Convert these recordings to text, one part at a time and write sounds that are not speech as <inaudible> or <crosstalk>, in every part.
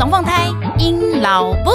龙凤胎，阴老布。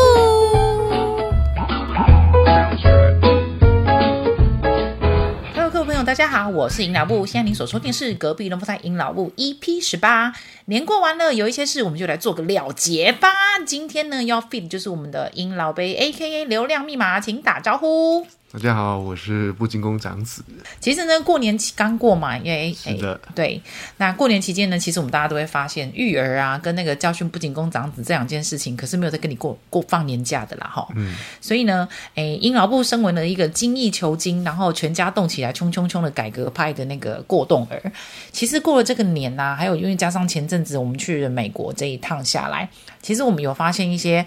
Hello，各位朋友，大家好，我是阴老布。现在您所收听是隔壁龙凤胎阴老布 EP 十八。年过完了，有一些事，我们就来做个了结吧。今天呢，要 feed 就是我们的阴老杯，AKA 流量密码，请打招呼。大家好，我是布金公长子。其实呢，过年期刚过嘛，因为是的，对。那过年期间呢，其实我们大家都会发现，育儿啊，跟那个教训布金公长子这两件事情，可是没有在跟你过过放年假的啦，哈。嗯。所以呢，哎，因老木身为了一个精益求精，然后全家动起来，冲冲冲的改革派的那个过动儿，其实过了这个年呐、啊，还有因为加上前阵子我们去了美国这一趟下来，其实我们有发现一些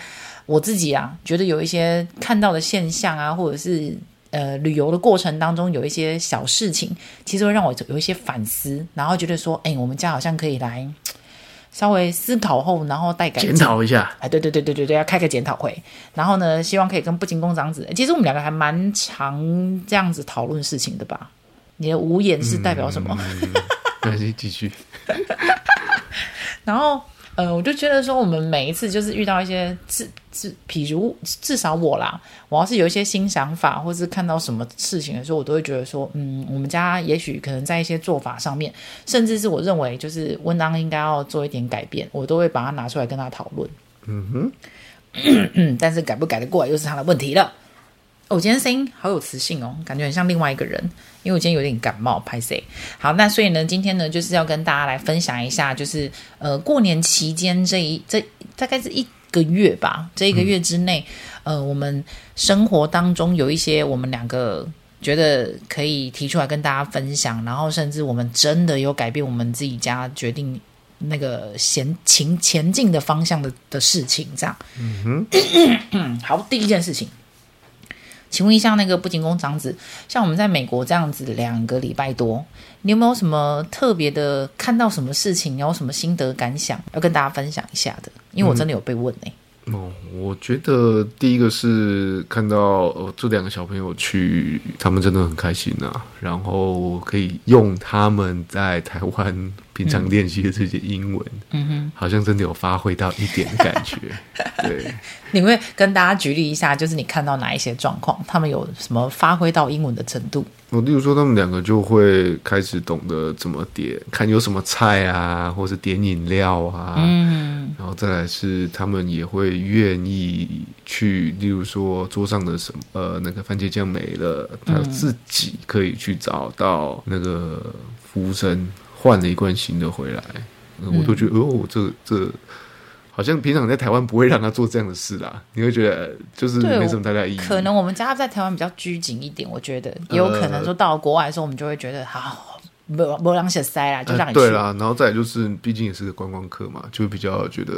我自己啊，觉得有一些看到的现象啊，或者是。呃，旅游的过程当中有一些小事情，其实会让我有一些反思，然后觉得说，哎，我们家好像可以来稍微思考后，然后带改进检讨一下。哎，对对对对对对，要开个检讨会，然后呢，希望可以跟不金公长子，其实我们两个还蛮常这样子讨论事情的吧？你的无言是代表什么？没关系，继续。然后。呃，我就觉得说，我们每一次就是遇到一些至至，比如至少我啦，我要是有一些新想法，或是看到什么事情的时候，我都会觉得说，嗯，我们家也许可能在一些做法上面，甚至是我认为就是温当应该要做一点改变，我都会把它拿出来跟他讨论。嗯哼，<clears throat> 但是改不改得过来又是他的问题了。我、哦、今天声音好有磁性哦，感觉很像另外一个人，因为我今天有点感冒，拍谁。好，那所以呢，今天呢就是要跟大家来分享一下，就是呃过年期间这一这大概是一个月吧，这一个月之内，嗯、呃，我们生活当中有一些我们两个觉得可以提出来跟大家分享，然后甚至我们真的有改变我们自己家决定那个前前前进的方向的的事情，这样。嗯哼，<coughs> 好，第一件事情。请问一下，那个不金公长子，像我们在美国这样子两个礼拜多，你有没有什么特别的看到什么事情，有什么心得感想要跟大家分享一下的？因为我真的有被问呢、欸。嗯、哦，我觉得第一个是看到呃这两个小朋友去，他们真的很开心啊，然后可以用他们在台湾。平常练习的这些英文，嗯哼，好像真的有发挥到一点的感觉。<laughs> 对，你会跟大家举例一下，就是你看到哪一些状况，他们有什么发挥到英文的程度？我例如说，他们两个就会开始懂得怎么点，看有什么菜啊，或是点饮料啊，嗯，然后再来是他们也会愿意去，例如说桌上的什么呃那个番茄酱没了，他自己可以去找到那个服务生。换了一罐新的回来，我都觉得、嗯、哦，这这好像平常在台湾不会让他做这样的事啦。你会觉得就是没什么太大意义。可能我们家在台湾比较拘谨一点，我觉得也有可能说到了国外的时候，我们就会觉得好。没没让写塞啦，就让你对啦。然后再来就是，毕竟也是个观光客嘛，就会比较觉得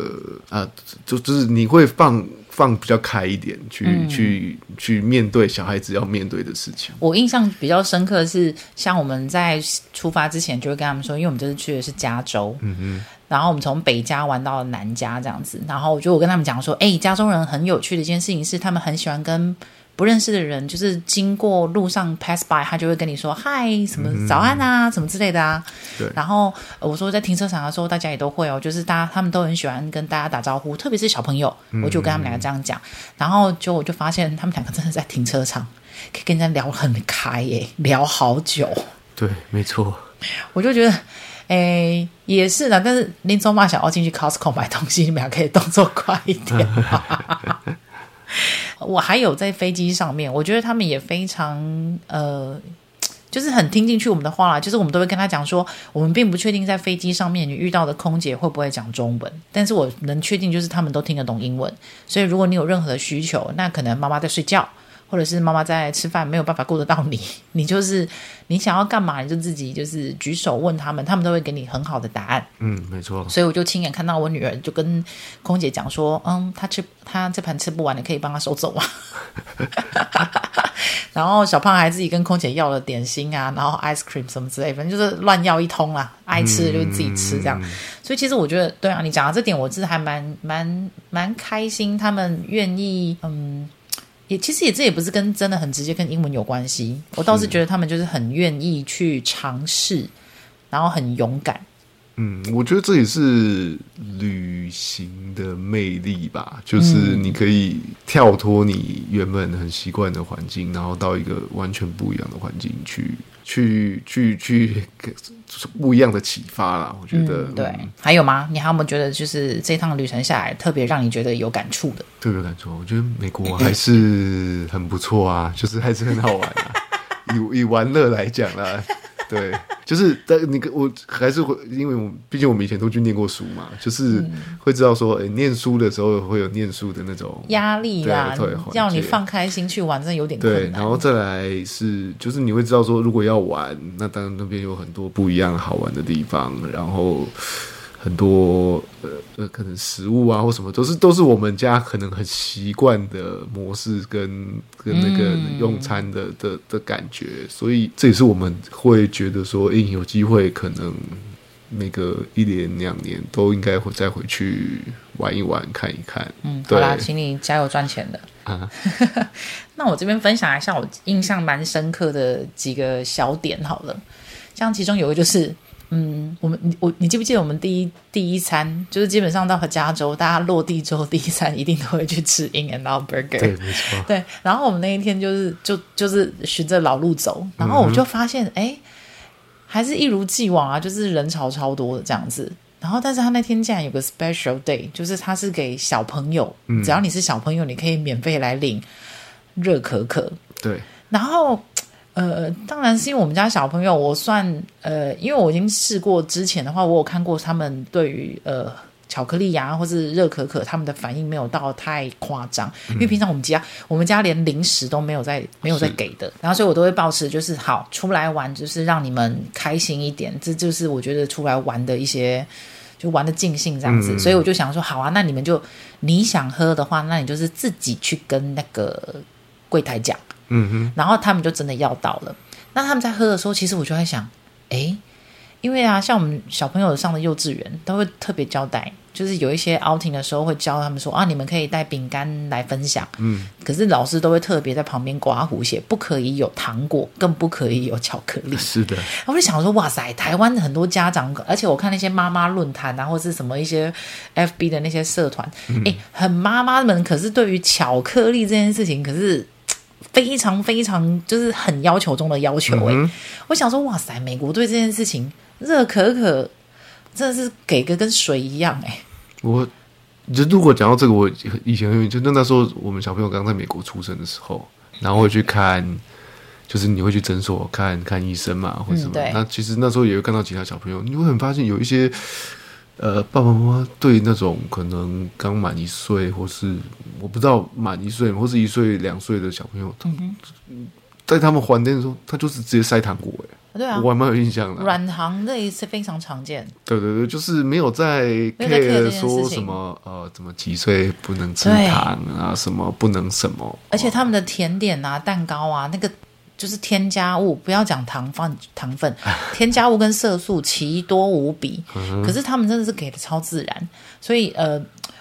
啊，就就是你会放放比较开一点，去、嗯、去去面对小孩子要面对的事情。我印象比较深刻的是，像我们在出发之前就会跟他们说，因为我们这次去的是加州，嗯哼，然后我们从北家玩到了南家这样子，然后我就我跟他们讲说，哎，加州人很有趣的一件事情是，他们很喜欢跟。不认识的人，就是经过路上 pass by，他就会跟你说嗨，什么早安啊，嗯、什么之类的啊。对。然后我说在停车场的时候，大家也都会哦，就是大家他们都很喜欢跟大家打招呼，特别是小朋友，我就跟他们两个这样讲。嗯、然后就我就发现他们两个真的在停车场可以跟人家聊很开耶，聊好久。对，没错。我就觉得，哎，也是的。但是林总妈想要进去 Costco 买东西，你们俩可以动作快一点。<laughs> 我还有在飞机上面，我觉得他们也非常呃，就是很听进去我们的话啦。就是我们都会跟他讲说，我们并不确定在飞机上面你遇到的空姐会不会讲中文，但是我能确定就是他们都听得懂英文。所以如果你有任何的需求，那可能妈妈在睡觉。或者是妈妈在吃饭，没有办法顾得到你，<laughs> 你就是你想要干嘛，你就自己就是举手问他们，他们都会给你很好的答案。嗯，没错。所以我就亲眼看到我女儿就跟空姐讲说：“嗯，她吃她这盘吃不完，你可以帮她收走吗？” <laughs> 然后小胖还自己跟空姐要了点心啊，然后 ice cream 什么之类，反正就是乱要一通啦，爱吃的就自己吃这样。嗯、所以其实我觉得，对啊，你讲到这点，我是还蛮蛮蛮开心，他们愿意嗯。也其实也这也不是跟真的很直接跟英文有关系，我倒是觉得他们就是很愿意去尝试，然后很勇敢，嗯，我觉得这也是旅行的魅力吧，就是你可以跳脱你原本很习惯的环境，然后到一个完全不一样的环境去，去，去，去，就是不一样的启发啦。我觉得，嗯、对、嗯，还有吗？你还有没有觉得，就是这趟旅程下来，特别让你觉得有感触的？特别有感触，我觉得美国还是很不错啊，就是还是很好玩啊。以以玩乐来讲啦。对，就是但你我还是会，因为我毕竟我们以前都去念过书嘛，就是会知道说，哎、欸，念书的时候会有念书的那种压力啦，要你放开心去玩，真的有点困难。对，然后再来是，就是你会知道说，如果要玩，那当然那边有很多不一样好玩的地方，然后。很多呃呃，可能食物啊或什么，都是都是我们家可能很习惯的模式跟跟那个用餐的、嗯、的的感觉，所以这也是我们会觉得说，哎、欸，有机会可能每个一年两年都应该会再回去玩一玩看一看。嗯，好啦，请你加油赚钱的啊！<laughs> 那我这边分享一下我印象蛮深刻的几个小点好了，像其中有一个就是。嗯，我们你我你记不记得我们第一第一餐就是基本上到了加州，大家落地之后第一餐一定都会去吃 In and Out Burger。对，没错。对，然后我们那一天就是就就是循着老路走，然后我就发现，哎、嗯，还是一如既往啊，就是人潮超多的这样子。然后，但是他那天竟然有个 Special Day，就是他是给小朋友，嗯、只要你是小朋友，你可以免费来领热可可。对，然后。呃，当然是因为我们家小朋友，我算呃，因为我已经试过之前的话，我有看过他们对于呃巧克力呀或是热可可，他们的反应没有到太夸张。因为平常我们家我们家连零食都没有在没有在给的，然后所以我都会保持就是好出来玩，就是让你们开心一点，这就是我觉得出来玩的一些就玩的尽兴这样子。所以我就想说，好啊，那你们就你想喝的话，那你就是自己去跟那个柜台讲。嗯哼，然后他们就真的要到了。那他们在喝的时候，其实我就在想，哎，因为啊，像我们小朋友上的幼稚园都会特别交代，就是有一些 outing 的时候会教他们说啊，你们可以带饼干来分享。嗯，可是老师都会特别在旁边刮胡写，不可以有糖果，更不可以有巧克力。<laughs> 是的，我就想说，哇塞，台湾很多家长，而且我看那些妈妈论坛啊，或是什么一些 FB 的那些社团，诶，很妈妈们可是对于巧克力这件事情，可是。非常非常就是很要求中的要求哎、嗯，我想说哇塞，美国对这件事情热可可真的是给个跟水一样哎。我就如果讲到这个，我以前就那那时候我们小朋友刚在美国出生的时候，然后会去看，就是你会去诊所看看医生嘛，或者什么、嗯。那其实那时候也会看到其他小朋友，你会很发现有一些。呃，爸爸妈妈对那种可能刚满一岁，或是我不知道满一岁，或是一岁两岁的小朋友，嗯、在他们还店的时候，他就是直接塞糖果，哎，对啊，我还蛮有印象的。软糖这一次非常常见。对对对，就是没有在 care 说什么呃，怎么几岁不能吃糖啊，什么不能什么，而且他们的甜点啊、蛋糕啊，那个。就是添加物，不要讲糖分，糖分，<laughs> 添加物跟色素奇多无比。可是他们真的是给的超自然，所以呃，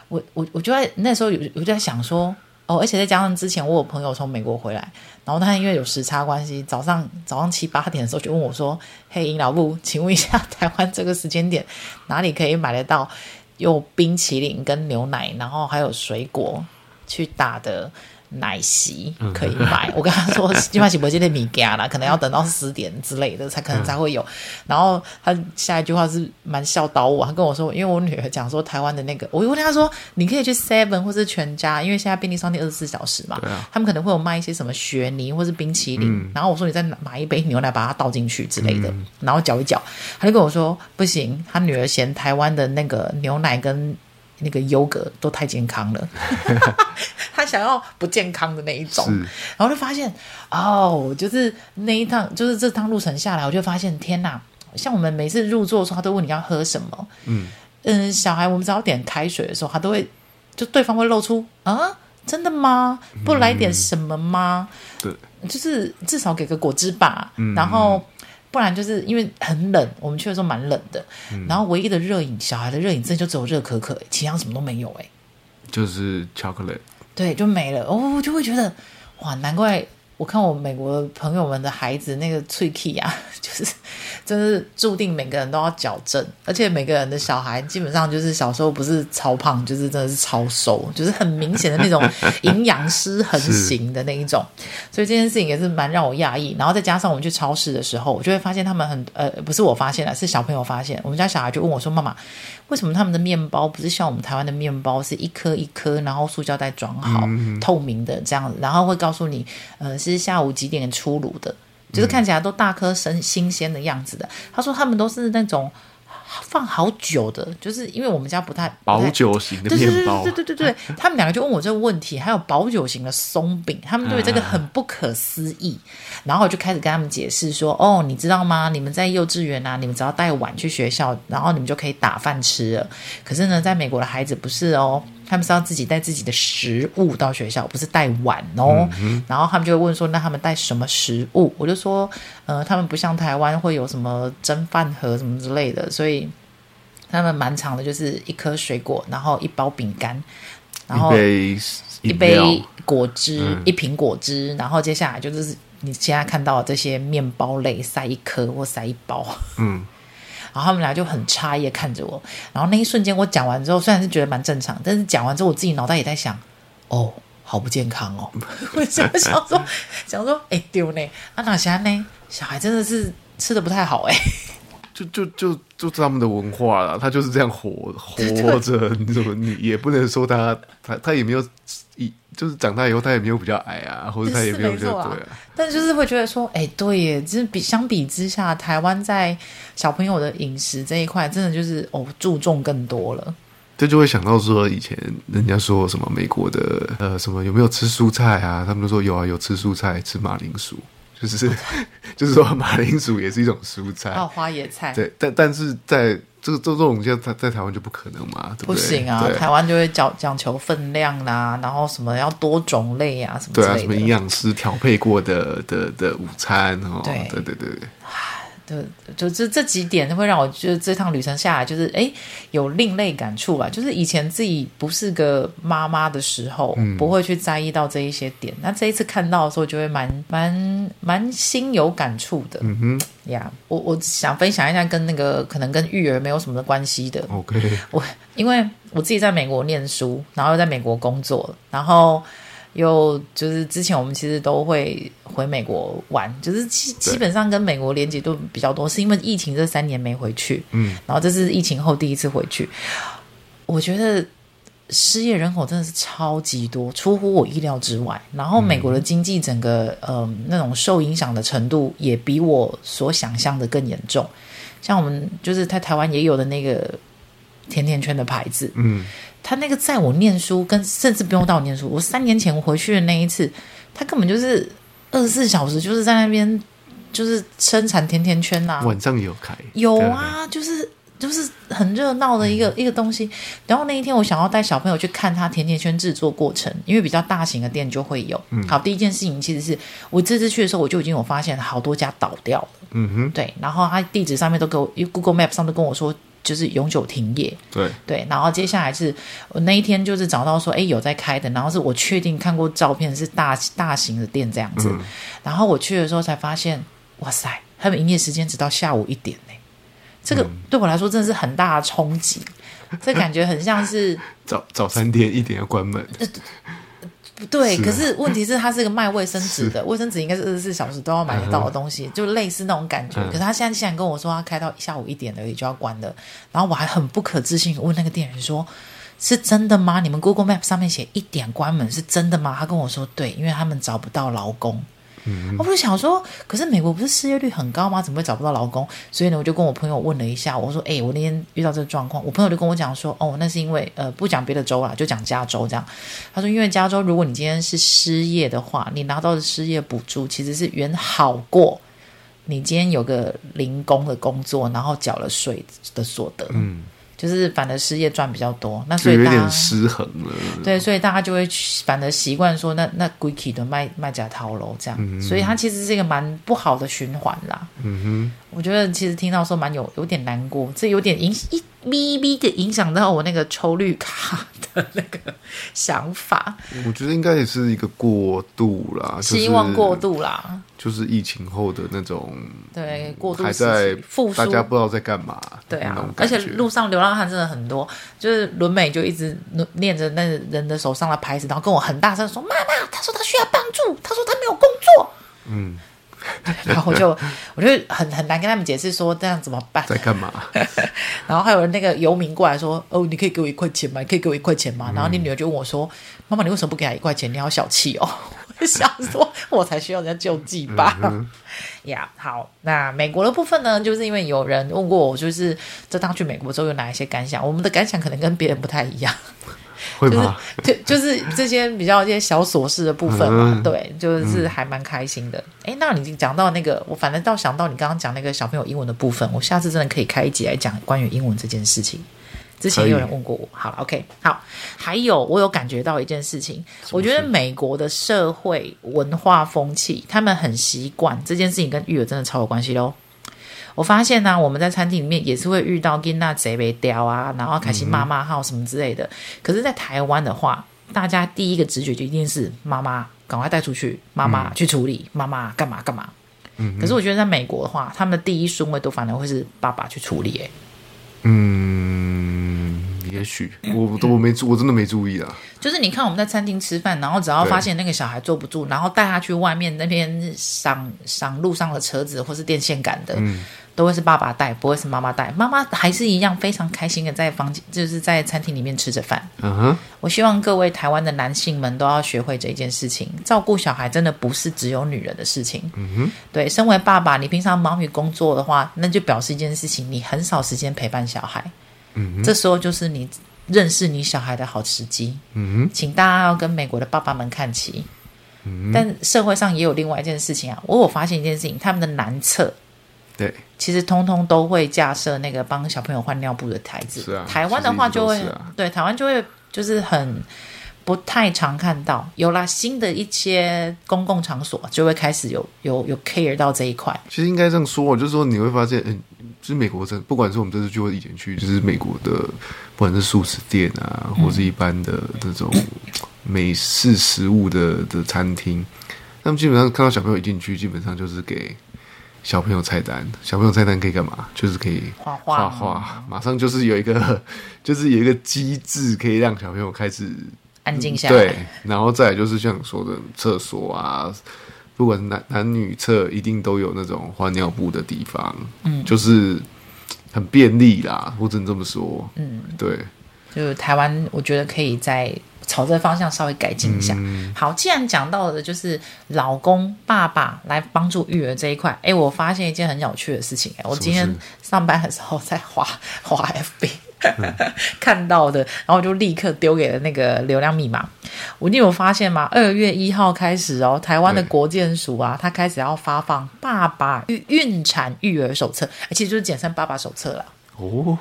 我我我就在那时候有我就在想说，哦，而且再加上之前我有朋友从美国回来，然后他因为有时差关系，早上早上七八点的时候就问我说：“嘿，尹老布，请问一下，台湾这个时间点哪里可以买得到有冰淇淋跟牛奶，然后还有水果去打的？”奶昔可以买，我跟他说，今晚起播今天米加了，可能要等到十点之类的才可能才会有。然后他下一句话是蛮笑导我，他跟我说，因为我女儿讲说台湾的那个，我又问他说，你可以去 Seven 或是全家，因为现在便利商店二十四小时嘛，他们可能会有卖一些什么雪泥或是冰淇淋。然后我说你再买一杯牛奶，把它倒进去之类的，然后搅一搅。他就跟我说不行，他女儿嫌台湾的那个牛奶跟。那个优格都太健康了，<laughs> 他想要不健康的那一种，然后就发现哦，就是那一趟，就是这趟路程下来，我就发现天哪！像我们每次入座的时候，他都问你要喝什么，嗯嗯、呃，小孩我们只要点开水的时候，他都会就对方会露出啊，真的吗？不来点什么吗？对、嗯，就是至少给个果汁吧，嗯、然后。不然就是因为很冷，我们去的时候蛮冷的。嗯、然后唯一的热饮，小孩的热饮真的就只有热可可，其他什么都没有哎。就是巧克力。对，就没了哦，就会觉得哇，难怪我看我美国的朋友们的孩子那个脆 key 啊，<laughs> 就是真是注定每个人都要矫正，而且每个人的小孩基本上就是小时候不是超胖，就是真的是超瘦，就是很明显的那种营养失衡型的那一种。所以这件事情也是蛮让我讶异。然后再加上我们去超市的时候，我就会发现他们很呃，不是我发现了，是小朋友发现。我们家小孩就问我说：“妈妈，为什么他们的面包不是像我们台湾的面包，是一颗一颗，然后塑胶袋装好，嗯、透明的这样子，然后会告诉你，呃，是。”是下午几点出炉的，就是看起来都大颗生新鲜的样子的。他说他们都是那种放好久的，就是因为我们家不太保久型的面包。对对对对对对，他们两个就问我这个问题，还有保久型的松饼，他们对这个很不可思议。然后我就开始跟他们解释说：“哦，你知道吗？你们在幼稚园啊，你们只要带碗去学校，然后你们就可以打饭吃了。可是呢，在美国的孩子不是哦。”他们是要自己带自己的食物到学校，不是带碗哦。嗯、然后他们就会问说：“那他们带什么食物？”我就说：“呃，他们不像台湾会有什么蒸饭盒什么之类的，所以他们蛮长的，就是一颗水果，然后一包饼干，然后一杯果汁，嗯、一瓶果汁，然后接下来就是你现在看到的这些面包类，塞一颗或塞一包。”嗯。然后他们俩就很诧异的看着我，然后那一瞬间我讲完之后，虽然是觉得蛮正常，但是讲完之后我自己脑袋也在想，哦，好不健康哦。<laughs> 我想想说，想说，哎丢呢？啊哪些呢？小孩真的是吃的不太好哎。就就就就是他们的文化了，他就是这样活活着，你怎么你也不能说他他他也没有一。就是长大以后，他也没有比较矮啊，或者他也没有比较对啊。但就是会觉得说，哎，对耶，就是比相比之下，台湾在小朋友的饮食这一块，真的就是哦注重更多了。这就会想到说，以前人家说什么美国的呃什么有没有吃蔬菜啊？他们都说有啊，有吃蔬菜，吃马铃薯，就是 <laughs> 就是说马铃薯也是一种蔬菜，还有花椰菜。对，但但是在这个这这种就在在台湾就不可能嘛，对不对？不行啊，台湾就会讲讲求分量啦，然后什么要多种类啊，什么。对啊，什么营养师调配过的的的午餐哦，对对对对。就就这这几点会让我觉得这趟旅程下来，就是哎，有另类感触吧。就是以前自己不是个妈妈的时候，嗯、不会去在意到这一些点。那这一次看到的时候，就会蛮蛮蛮心有感触的。嗯哼，呀，我我想分享一下跟那个可能跟育儿没有什么的关系的。OK，我因为我自己在美国念书，然后又在美国工作，然后。又就是之前我们其实都会回美国玩，就是基基本上跟美国连接都比较多，是因为疫情这三年没回去，嗯，然后这是疫情后第一次回去。我觉得失业人口真的是超级多，出乎我意料之外。然后美国的经济整个嗯、呃、那种受影响的程度也比我所想象的更严重。像我们就是在台湾也有的那个甜甜圈的牌子，嗯。他那个在我念书，跟甚至不用到我念书，我三年前回去的那一次，他根本就是二十四小时就是在那边，就是生产甜甜圈呐、啊。晚上有开？有啊，就是就是很热闹的一个、嗯、一个东西。然后那一天我想要带小朋友去看他甜甜圈制作过程，因为比较大型的店就会有。嗯、好，第一件事情其实是我这次去的时候，我就已经有发现好多家倒掉了。嗯哼，对。然后他地址上面都给我，因为 Google Map 上都跟我说。就是永久停业，对。对，然后接下来是我那一天就是找到说，哎，有在开的，然后是我确定看过照片是大大型的店这样子，嗯、然后我去的时候才发现，哇塞，他们营业时间只到下午一点呢，这个对我来说真的是很大的冲击，嗯、这感觉很像是 <laughs> 早早餐店一点要关门。对，是啊、可是问题是，它是一个卖卫生纸的，卫生纸应该是二十四小时都要买得到的东西，嗯、就类似那种感觉。嗯、可是他现在竟然跟我说，他开到下午一点而已就要关了，然后我还很不可置信问那个店员说：“是真的吗？你们 Google Map 上面写一点关门是真的吗？”他跟我说：“对，因为他们找不到劳工。”嗯、我不是想说，可是美国不是失业率很高吗？怎么会找不到劳工？所以呢，我就跟我朋友问了一下，我说：“哎，我那天遇到这个状况，我朋友就跟我讲说，哦，那是因为呃，不讲别的州啦，就讲加州这样。他说，因为加州，如果你今天是失业的话，你拿到的失业补助其实是远好过你今天有个零工的工作，然后缴了税的所得。”嗯。就是反而失业赚比较多，那所以大家有点失衡了。对，所以大家就会反而习惯说，那那贵气的卖卖假套楼这样，嗯、所以它其实是一个蛮不好的循环啦。嗯哼，我觉得其实听到说蛮有有点难过，这有点影一咪咪的影响到我那个抽绿卡的那个想法。我觉得应该也是一个过度啦，就是、希望过度啦，就是疫情后的那种对过度还在复苏，大家不知道在干嘛。对啊，而且路上流浪汉真的很多，就是伦美就一直念着那人的手上的牌子，然后跟我很大声说：“妈妈，他说他需要帮助，他说他没有工作。”嗯。<laughs> 然后我就我就很很难跟他们解释说这样怎么办？在干嘛？<laughs> 然后还有那个游民过来说：“哦，你可以给我一块钱吗？你可以给我一块钱吗？”嗯、然后你女儿就问我说：“妈妈，你为什么不给他一块钱？你好小气哦！” <laughs> 我想说，我才需要人家救济吧？呀、好，那美国的部分呢？就是因为有人问过我，就是这趟去美国之后有哪一些感想？我们的感想可能跟别人不太一样。会吗？就是、就就是这些比较一些小琐事的部分嘛，嗯、对，就是还蛮开心的。哎、嗯，那你讲到那个，我反正倒想到你刚刚讲那个小朋友英文的部分，我下次真的可以开一集来讲关于英文这件事情。之前也有人问过我，好了，OK，好。还有，我有感觉到一件事情，我觉得美国的社会文化风气，他们很习惯这件事情，跟育儿真的超有关系喽。我发现呢、啊，我们在餐厅里面也是会遇到跟那贼被叼啊，然后开心骂骂号什么之类的。嗯、可是，在台湾的话，大家第一个直觉就一定是妈妈赶快带出去，妈妈去处理，妈妈干嘛干嘛。嗯、可是我觉得在美国的话，他们的第一顺位都反而会是爸爸去处理。哎，嗯，也许我我没我真的没注意啊。就是你看我们在餐厅吃饭，然后只要发现那个小孩坐不住，然后带他去外面那边赏赏路上的车子或是电线杆的。嗯都会是爸爸带，不会是妈妈带。妈妈还是一样非常开心的在房间，就是在餐厅里面吃着饭。嗯哼。我希望各位台湾的男性们都要学会这件事情，照顾小孩真的不是只有女人的事情。嗯哼。对，身为爸爸，你平常忙于工作的话，那就表示一件事情，你很少时间陪伴小孩。嗯哼。这时候就是你认识你小孩的好时机。嗯哼。请大家要跟美国的爸爸们看齐。但社会上也有另外一件事情啊，我有发现一件事情，他们的男厕。对，其实通通都会架设那个帮小朋友换尿布的台子。是啊，台湾的话就会，啊、对，台湾就会就是很不太常看到。有啦，新的一些公共场所就会开始有有有 care 到这一块。其实应该这样说，就是说你会发现，嗯，就是美国这，不管是我们这次去或以前去，就是美国的，不管是素食店啊，或是一般的这种美式食物的的餐厅，他们基本上看到小朋友一进去，基本上就是给。小朋友菜单，小朋友菜单可以干嘛？就是可以画画画画，马上就是有一个，<laughs> 就是有一个机制可以让小朋友开始安静下来。对，然后再来就是像你说的厕所啊，不管是男男女厕，一定都有那种换尿布的地方，嗯，就是很便利啦，我只能这么说。嗯，对，就台湾，我觉得可以在。朝这方向稍微改进一下。嗯、好，既然讲到的就是老公、爸爸来帮助育儿这一块，哎，我发现一件很有趣的事情。我今天上班的时候在滑 <laughs> 滑 FB、嗯、看到的，然后我就立刻丢给了那个流量密码。我你有发现吗？二月一号开始哦，台湾的国健署啊，他开始要发放爸爸孕孕产育儿手册，其实就是简称爸爸手册了。哦。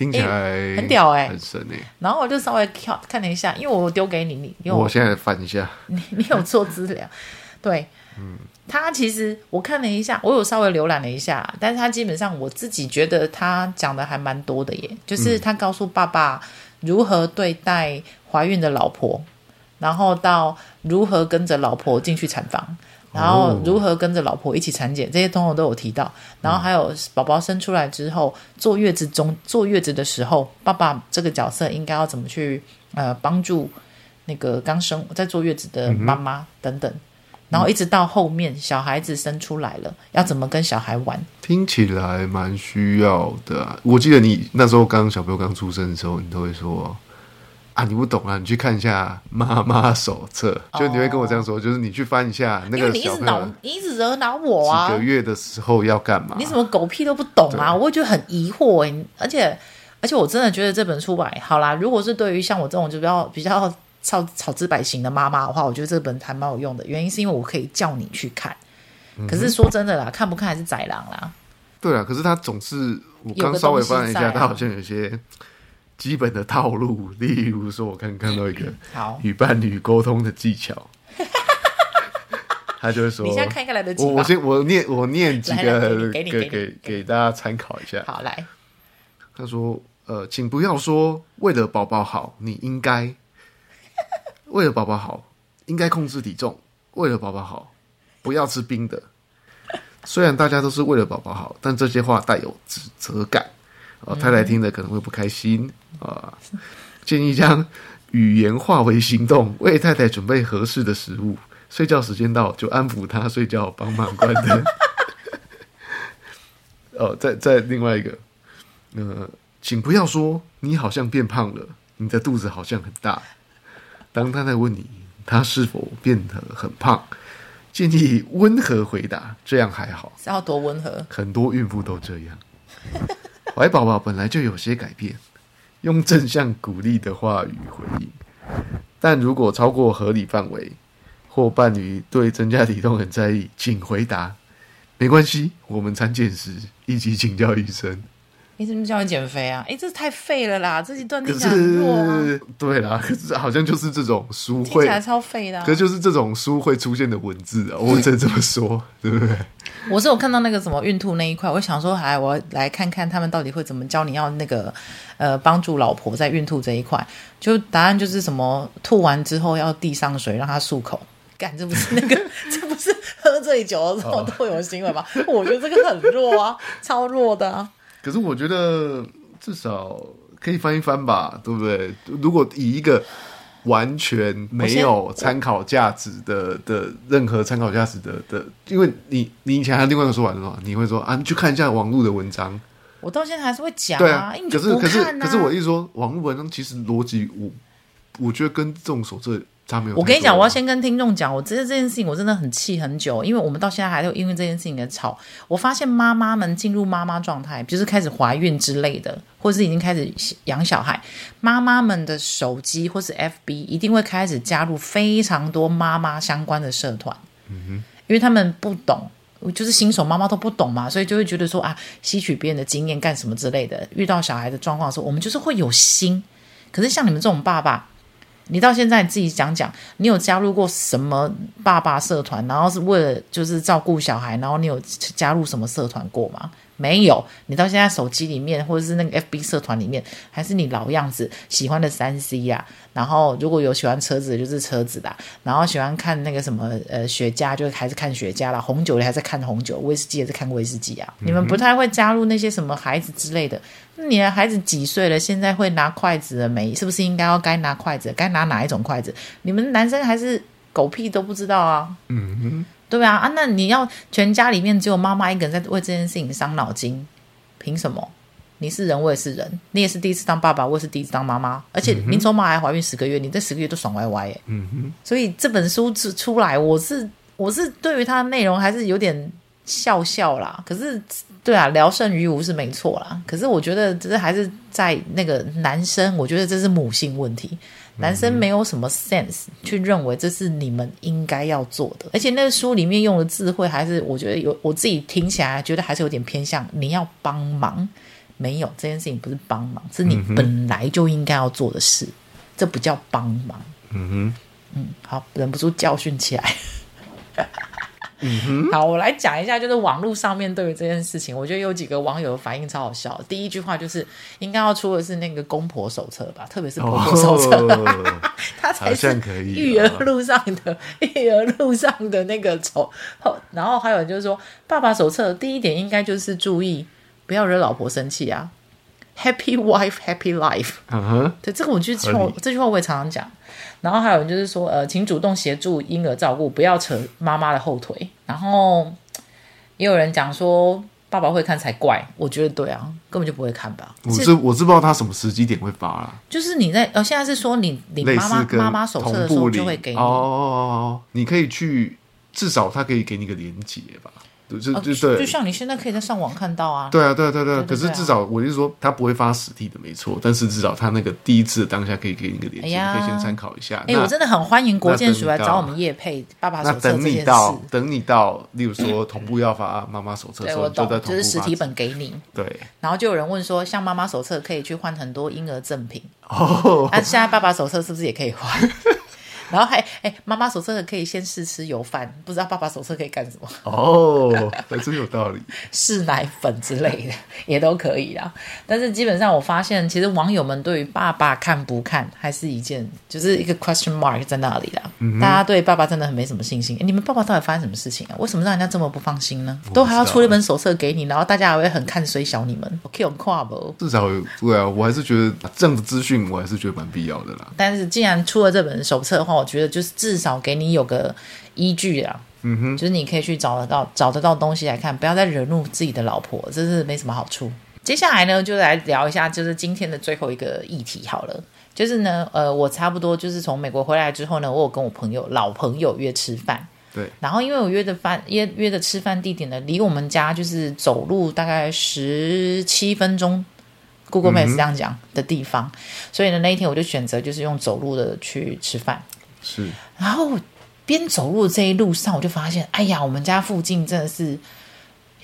听起来很屌哎，很神哎。然后我就稍微看看了一下，因为我丢给你，你因为我现在翻一下，<laughs> 你你有做资料，对，嗯，他其实我看了一下，我有稍微浏览了一下，但是他基本上我自己觉得他讲的还蛮多的耶，就是他告诉爸爸如何对待怀孕的老婆，然后到如何跟着老婆进去产房。然后如何跟着老婆一起产检，这些通通都有提到。然后还有宝宝生出来之后，坐月子中坐月子的时候，爸爸这个角色应该要怎么去呃帮助那个刚生在坐月子的妈妈等等。然后一直到后面小孩子生出来了，要怎么跟小孩玩？听起来蛮需要的啊。我记得你那时候刚小朋友刚出生的时候，你都会说。啊，你不懂啊！你去看一下妈妈手册，就你会跟我这样说，就是你去翻一下那个小朋友，你一直惹恼我啊！几个月的时候要干嘛？你怎么狗屁都不懂啊？我会觉得很疑惑哎，而且而且我真的觉得这本书吧，好啦，如果是对于像我这种就比较比较草草之百型的妈妈的话，我觉得这本还蛮有用的。原因是因为我可以叫你去看，可是说真的啦，看不看还是宰狼啦。对啊，可是他总是我刚稍微翻了一下，他好像有些。基本的套路，例如说，我刚看到一个与伴侣沟通的技巧，他就会说：“你现在看一个来得及？”我我先我念我念几个给给给给大家参考一下。好来，他说：“呃，请不要说为了宝宝好，你应该 <laughs> 为了宝宝好，应该控制体重，为了宝宝好，不要吃冰的。虽然大家都是为了宝宝好，但这些话带有指责感，呃，太太听了可能会不开心啊、呃。建议将语言化为行动，为太太准备合适的食物。睡觉时间到就安抚她睡觉，帮忙关灯。<laughs> 哦，再再另外一个，呃，请不要说你好像变胖了，你的肚子好像很大。当太太问你她是否变得很胖，建议温和回答，这样还好。是要多温和？很多孕妇都这样。<laughs> 怀宝宝本来就有些改变，用正向鼓励的话语回应。但如果超过合理范围，或伴侣对增加体重很在意，请回答。没关系，我们参见时一起请教医生。你怎么叫你减肥啊？哎，这太废了啦！这一段听起来很弱啊。对啦，可是好像就是这种书会听起来超废的啊。可是就是这种书会出现的文字啊，我只能这么说，对不对？<laughs> 我是有看到那个什么孕吐那一块，我想说，哎，我来看看他们到底会怎么教你要那个呃帮助老婆在孕吐这一块。就答案就是什么，吐完之后要递上水让她漱口。干，这不是那个，<laughs> 这不是喝醉酒的时候都有行为吗？哦、我觉得这个很弱啊，超弱的啊。可是我觉得至少可以翻一翻吧，对不对？如果以一个完全没有参考价值的的任何参考价值的的，因为你你以前还有另外一个说法的话，你会说啊，你去看一下网络的文章。我到现在还是会讲啊，对啊，你可是可是可是我意思说，网络文章其实逻辑，我我觉得跟这种手册。我跟你讲，我要先跟听众讲，我觉得这件事情我真的很气很久，因为我们到现在还有因为这件事情的吵。我发现妈妈们进入妈妈状态，就是开始怀孕之类的，或是已经开始养小孩，妈妈们的手机或是 FB 一定会开始加入非常多妈妈相关的社团，嗯哼，因为他们不懂，就是新手妈妈都不懂嘛，所以就会觉得说啊，吸取别人的经验干什么之类的。遇到小孩的状况的时候，我们就是会有心，可是像你们这种爸爸。你到现在你自己讲讲，你有加入过什么爸爸社团？然后是为了就是照顾小孩，然后你有加入什么社团过吗？没有。你到现在手机里面或者是那个 FB 社团里面，还是你老样子喜欢的三 C 呀、啊？然后如果有喜欢车子的，就是车子的；然后喜欢看那个什么呃雪茄，就还是看雪茄啦；红酒的还是看红酒，威士忌也是看威士忌啊。嗯、你们不太会加入那些什么孩子之类的。你的孩子几岁了？现在会拿筷子了没？是不是应该要该拿筷子？该拿哪一种筷子？你们男生还是狗屁都不知道啊？嗯哼，对啊啊！那你要全家里面只有妈妈一个人在为这件事情伤脑筋，凭什么？你是人，我也是人，你也是第一次当爸爸，我也是第一次当妈妈，而且林周妈还怀孕十个月，你这十个月都爽歪歪耶。嗯哼，所以这本书出出来，我是我是对于它的内容还是有点笑笑啦。可是。对啊，聊胜于无是没错啦。可是我觉得这还是在那个男生，我觉得这是母性问题。男生没有什么 sense 去认为这是你们应该要做的。而且那个书里面用的智慧，还是我觉得有我自己听起来觉得还是有点偏向你要帮忙。没有这件事情不是帮忙，是你本来就应该要做的事，这不叫帮忙。嗯哼，嗯，好，忍不住教训起来。嗯哼，好，我来讲一下，就是网络上面对于这件事情，我觉得有几个网友的反应超好笑。第一句话就是，应该要出的是那个公婆手册吧，特别是婆婆手册，哦、<laughs> 他才是育儿路上的育儿路上的那个丑。然后还有就是说，爸爸手册第一点应该就是注意不要惹老婆生气啊。Happy wife, happy life。嗯哼，对，这个我觉得这句话我也常常讲。然后还有人就是说，呃，请主动协助婴儿照顾，不要扯妈妈的后腿。然后也有人讲说，爸爸会看才怪。我觉得对啊，根本就不会看吧。我是我是不知道他什么时机点会发啦。就是你在呃，现在是说你你妈妈妈妈手册的时候就会给你哦，哦，哦，你可以去，至少他可以给你个连结吧。就就对，就像你现在可以在上网看到啊。对啊，对啊对对。可是至少我就是说，他不会发实体的，没错。但是至少他那个第一次当下可以给你个链接，你可以先参考一下。哎，我真的很欢迎国建署来找我们叶配爸爸手册这件事。等你到，等你到，例如说同步要发妈妈手册的时候，就在同步发。就是实体本给你。对。然后就有人问说，像妈妈手册可以去换很多婴儿赠品哦。那现在爸爸手册是不是也可以换？然后还哎，妈妈手册可以先试吃油饭，不知道爸爸手册可以干什么？哦，还真有道理。<laughs> 试奶粉之类的也都可以啦。但是基本上我发现，其实网友们对于爸爸看不看，还是一件就是一个 question mark 在那里啦。嗯、大家对爸爸真的很没什么信心。你们爸爸到底发生什么事情啊？为什么让人家这么不放心呢？都还要出一本手册给你，然后大家还会很看衰小你们。OK，我跨不？至少对啊，我还是觉得这样的资讯，我还是觉得蛮必要的啦。但是既然出了这本手册的话，我觉得就是至少给你有个依据啊，嗯哼，就是你可以去找得到找得到东西来看，不要再惹怒自己的老婆，这是没什么好处。接下来呢，就来聊一下，就是今天的最后一个议题好了，就是呢，呃，我差不多就是从美国回来之后呢，我有跟我朋友老朋友约吃饭，对，然后因为我约的饭约约的吃饭地点呢，离我们家就是走路大概十七分钟。Google Maps 这样讲的地方，嗯、所以呢，那一天我就选择就是用走路的去吃饭。是，然后边走路这一路上，我就发现，哎呀，我们家附近真的是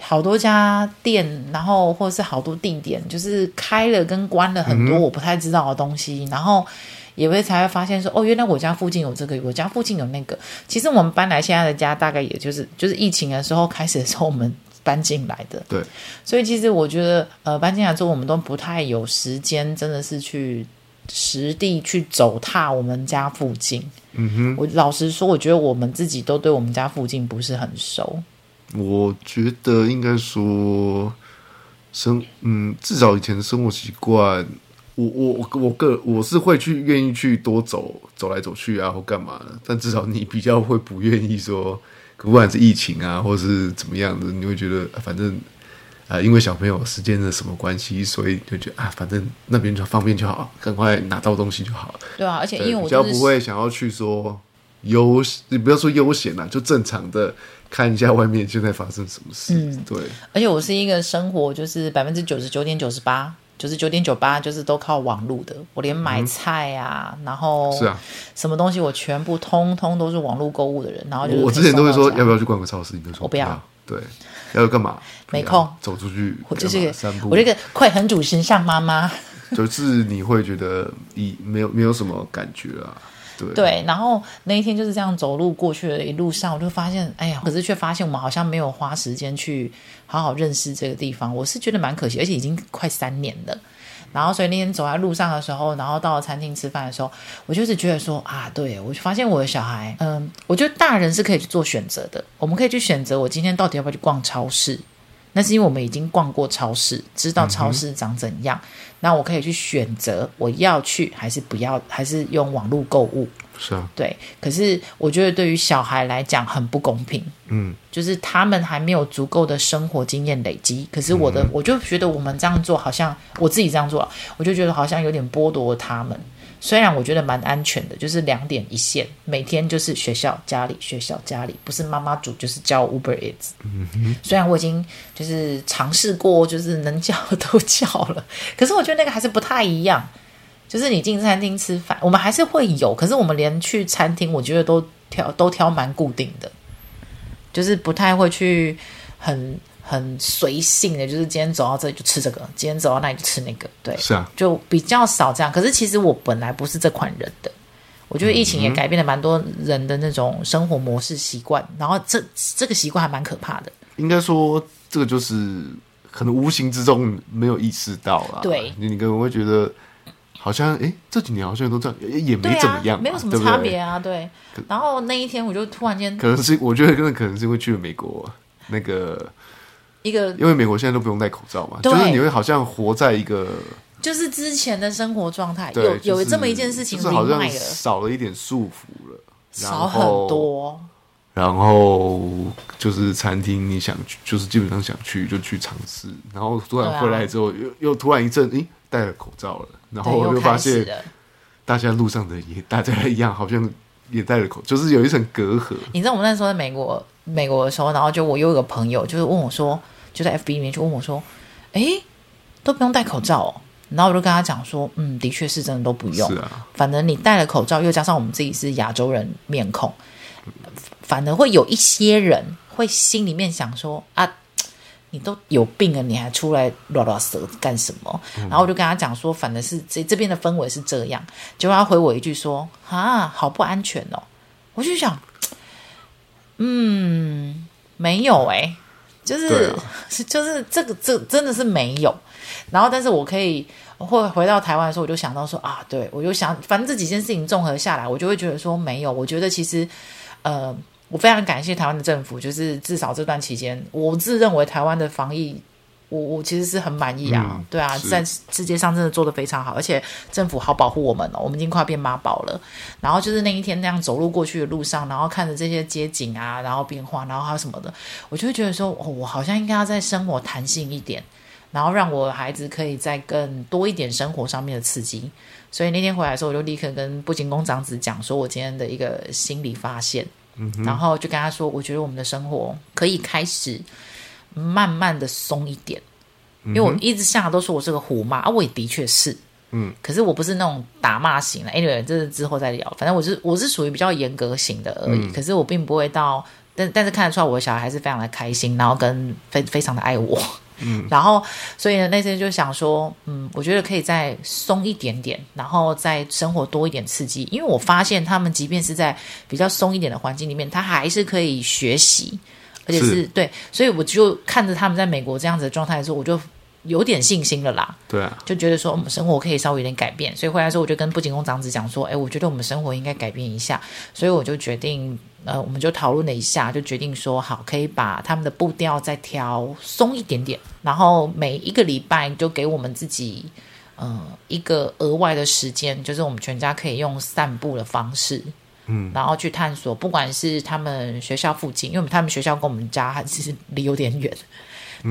好多家店，然后或者是好多地点，就是开了跟关了很多我不太知道的东西，嗯、然后也会才会发现说，哦，原来我家附近有这个，我家附近有那个。其实我们搬来现在的家，大概也就是就是疫情的时候开始的时候，我们。搬进来的，对，所以其实我觉得，呃，搬进来之后，我们都不太有时间，真的是去实地去走踏我们家附近。嗯哼，我老实说，我觉得我们自己都对我们家附近不是很熟。我觉得应该说，生，嗯，至少以前的生活习惯，我我我个我是会去愿意去多走走来走去啊，或干嘛的，但至少你比较会不愿意说。不管是疫情啊，或是怎么样的，你会觉得反正啊、呃，因为小朋友时间的什么关系，所以就觉得啊，反正那边就方便就好，赶快拿到东西就好了。对啊，而且因为我、就是、比较不会想要去说悠，你不要说悠闲啦，就正常的看一下外面现在发生什么事。嗯，对。而且我是一个生活就是百分之九十九点九十八。九十九点九八，就是都靠网络的。我连买菜啊，嗯、然后是啊，什么东西我全部通通都是网络购物的人。然后就是我之前都会说，要不要去逛个超市？你都说我不要。对，要干嘛？没空，走出去。我就是散步。我这个快很主形象妈妈，<laughs> 就是你会觉得你没有没有什么感觉啊。对，对，然后那一天就是这样走路过去的一路上，我就发现，哎呀，可是却发现我们好像没有花时间去好好认识这个地方，我是觉得蛮可惜，而且已经快三年了。然后所以那天走在路上的时候，然后到了餐厅吃饭的时候，我就是觉得说啊，对，我就发现我的小孩，嗯，我觉得大人是可以去做选择的，我们可以去选择我今天到底要不要去逛超市。那是因为我们已经逛过超市，知道超市长怎样。那我可以去选择我要去还是不要，还是用网络购物。是啊，对。可是我觉得对于小孩来讲很不公平。嗯，就是他们还没有足够的生活经验累积。可是我的，嗯、我就觉得我们这样做好像我自己这样做了，我就觉得好像有点剥夺他们。虽然我觉得蛮安全的，就是两点一线，每天就是学校家里学校家里，不是妈妈煮就是叫 Uber Eats。嗯哼。虽然我已经就是尝试过，就是能叫都叫了，可是我觉得那个还是不太一样。就是你进餐厅吃饭，我们还是会有，可是我们连去餐厅，我觉得都挑都挑蛮固定的，就是不太会去很。很随性的，就是今天走到这里就吃这个，今天走到那里就吃那个，对，是啊，就比较少这样。可是其实我本来不是这款人的，我觉得疫情也改变了蛮多人的那种生活模式习惯，然后这这个习惯还蛮可怕的。应该说，这个就是可能无形之中没有意识到啦。对，你可能会觉得好像哎，这几年好像都这样，也也没怎么样，没有什么差别啊。对，然后那一天我就突然间，可能是我觉得真的可能是因为去了美国那个。一个，因为美国现在都不用戴口罩嘛，就是你会好像活在一个，就是之前的生活状态，有有这么一件事情，就是好像少了一点束缚了，少很多。然后就是餐厅，你想去，就是基本上想去就去尝试，然后突然回来之后，又又突然一阵，诶，戴了口罩了，然后我就发现，大家路上的也大家一样，好像也戴了口，就是有一层隔阂。你知道我们那时候在美国，美国的时候，然后就我有一个朋友，就是问我说。就在 FB 里面就问我说：“哎，都不用戴口罩哦？”然后我就跟他讲说：“嗯，的确是真的都不用。是啊，反正你戴了口罩，又加上我们自己是亚洲人面孔，反而会有一些人会心里面想说：啊，你都有病了，你还出来拉拉舌干什么？嗯、然后我就跟他讲说，反正是这这边的氛围是这样。结果他回我一句说：“啊，好不安全哦。”我就想，嗯，没有哎、欸，就是、啊、<laughs> 就是这个这真的是没有。然后，但是我可以会回到台湾的时候，我就想到说啊，对我就想，反正这几件事情综合下来，我就会觉得说没有。我觉得其实，呃。我非常感谢台湾的政府，就是至少这段期间，我自认为台湾的防疫，我我其实是很满意啊，嗯、对啊，在世界上真的做得非常好，而且政府好保护我们哦，我们已经快变妈宝了。然后就是那一天那样走路过去的路上，然后看着这些街景啊，然后变化，然后还有什么的，我就会觉得说，哦，我好像应该要在生活弹性一点，然后让我的孩子可以再更多一点生活上面的刺激。所以那天回来的时候，我就立刻跟布景工长子讲说，我今天的一个心理发现。然后就跟他说：“我觉得我们的生活可以开始慢慢的松一点，因为我一直向来都说我是个虎妈啊，我也的确是，嗯，可是我不是那种打骂型的。Anyway，这是之后再聊。反正我是我是属于比较严格型的而已，可是我并不会到，但但是看得出来我的小孩还是非常的开心，然后跟非非常的爱我。”嗯，然后，所以呢，那天就想说，嗯，我觉得可以再松一点点，然后再生活多一点刺激。因为我发现他们即便是在比较松一点的环境里面，他还是可以学习，而且是，是对。所以我就看着他们在美国这样子的状态的时候，我就。有点信心了啦，对啊，就觉得说我们生活可以稍微有点改变，所以回来之后我就跟布景宫长子讲说，哎，我觉得我们生活应该改变一下，所以我就决定，呃，我们就讨论了一下，就决定说好，可以把他们的步调再调松一点点，然后每一个礼拜就给我们自己，呃，一个额外的时间，就是我们全家可以用散步的方式，嗯，然后去探索，不管是他们学校附近，因为他们学校跟我们家还是离有点远。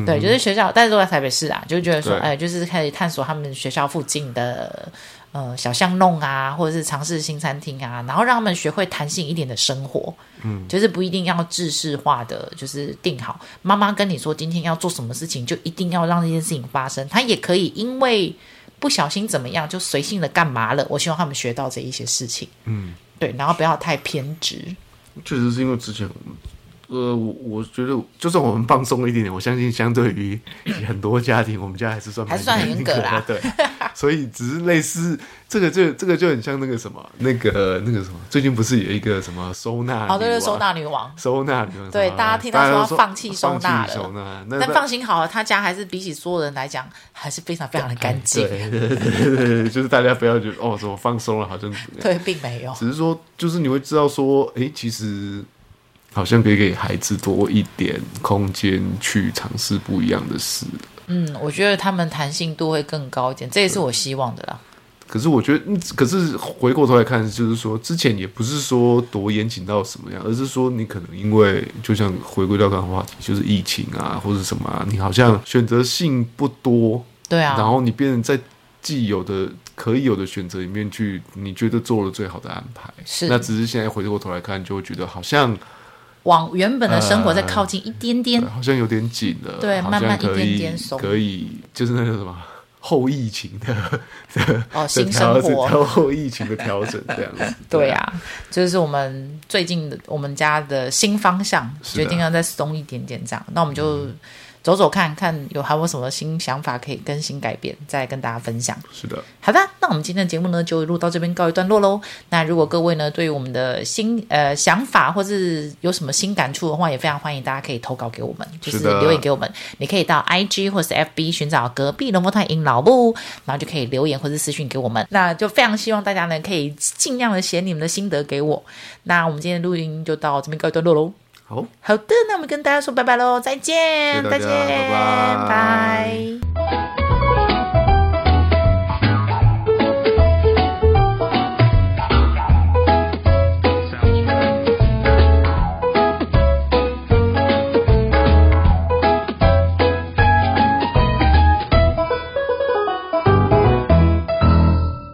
对，就是学校，但是都在台北市啊，就觉得说，哎，就是开始探索他们学校附近的呃小巷弄啊，或者是尝试新餐厅啊，然后让他们学会弹性一点的生活，嗯，就是不一定要制式化的，就是定好。妈妈跟你说今天要做什么事情，就一定要让这件事情发生。他也可以因为不小心怎么样，就随性的干嘛了。我希望他们学到这一些事情，嗯，对，然后不要太偏执。确实是因为之前。呃，我我觉得，就算我们放松一点点，我相信相对于很多家庭，我们家还是算还是算很严格啦。对，<laughs> 所以只是类似这个就这个就很像那个什么，那个那个什么，最近不是有一个什么收纳？哦，对对，收纳女王，收纳女王。对，大家听到说要放弃收纳了，但放心好了，他家还是比起所有人来讲，还是非常非常的干净。对对对对，就是大家不要觉得哦，怎么放松了，好像 <laughs> 对，并没有，只是说，就是你会知道说，哎，其实。好像可以给孩子多一点空间去尝试不一样的事。嗯，我觉得他们弹性度会更高一点，这也是我希望的啦。可是我觉得，可是回过头来看，就是说之前也不是说多严谨到什么样，而是说你可能因为就像回归到刚刚话题，就是疫情啊，或者什么啊，你好像选择性不多。对啊。然后你变成在既有的可以有的选择里面去，你觉得做了最好的安排。是。那只是现在回过头来看，就会觉得好像。往原本的生活再靠近一点点，呃、好像有点紧了。对，慢慢一点点松，可以就是那个什么后疫情的的哦，新生活后疫情的调整这样子。<laughs> 对啊，就是我们最近的我们家的新方向，决定要再松一点点这样。那我们就。嗯走走看看，有还有什么新想法可以更新改变，再跟大家分享。是的，好的，那我们今天的节目呢，就录到这边告一段落喽。那如果各位呢，对于我们的新呃想法，或是有什么新感触的话，也非常欢迎大家可以投稿给我们，就是留言给我们。你可以到 IG 或是 FB 寻找隔壁龙凤胎阴老木，然后就可以留言或是私讯给我们。那就非常希望大家呢，可以尽量的写你们的心得给我。那我们今天的录音就到这边告一段落喽。好好的，那我们跟大家说拜拜喽，再见，再见，拜拜。